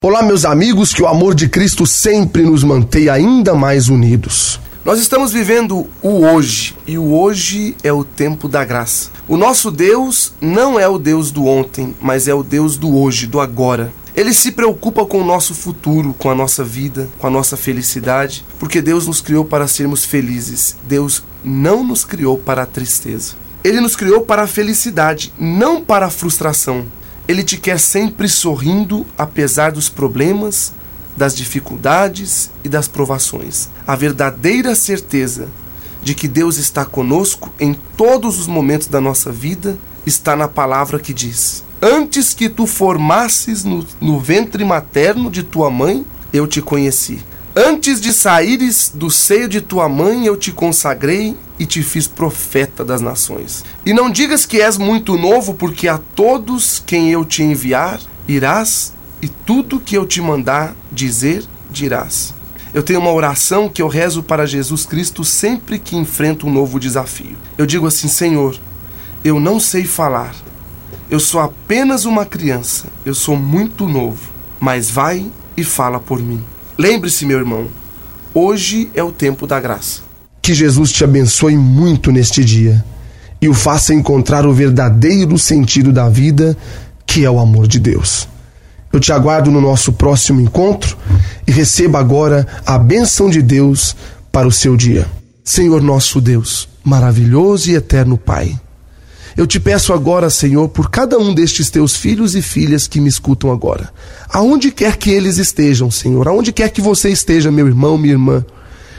Olá, meus amigos, que o amor de Cristo sempre nos mantenha ainda mais unidos. Nós estamos vivendo o hoje, e o hoje é o tempo da graça. O nosso Deus não é o Deus do ontem, mas é o Deus do hoje, do agora. Ele se preocupa com o nosso futuro, com a nossa vida, com a nossa felicidade, porque Deus nos criou para sermos felizes. Deus não nos criou para a tristeza. Ele nos criou para a felicidade, não para a frustração. Ele te quer sempre sorrindo, apesar dos problemas, das dificuldades e das provações. A verdadeira certeza de que Deus está conosco em todos os momentos da nossa vida está na palavra que diz: Antes que tu formasses no, no ventre materno de tua mãe, eu te conheci. Antes de saíres do seio de tua mãe, eu te consagrei e te fiz profeta das nações. E não digas que és muito novo, porque a todos quem eu te enviar, irás, e tudo que eu te mandar dizer, dirás. Eu tenho uma oração que eu rezo para Jesus Cristo sempre que enfrento um novo desafio. Eu digo assim: Senhor, eu não sei falar. Eu sou apenas uma criança. Eu sou muito novo. Mas vai e fala por mim. Lembre-se, meu irmão, hoje é o tempo da graça. Que Jesus te abençoe muito neste dia e o faça encontrar o verdadeiro sentido da vida, que é o amor de Deus. Eu te aguardo no nosso próximo encontro e receba agora a bênção de Deus para o seu dia. Senhor nosso Deus, maravilhoso e eterno Pai. Eu te peço agora, Senhor, por cada um destes teus filhos e filhas que me escutam agora. Aonde quer que eles estejam, Senhor, aonde quer que você esteja, meu irmão, minha irmã,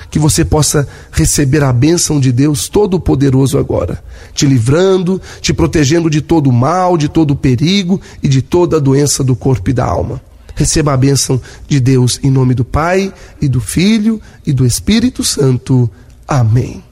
que você possa receber a bênção de Deus Todo-Poderoso agora, te livrando, te protegendo de todo mal, de todo perigo e de toda doença do corpo e da alma. Receba a bênção de Deus em nome do Pai e do Filho e do Espírito Santo. Amém.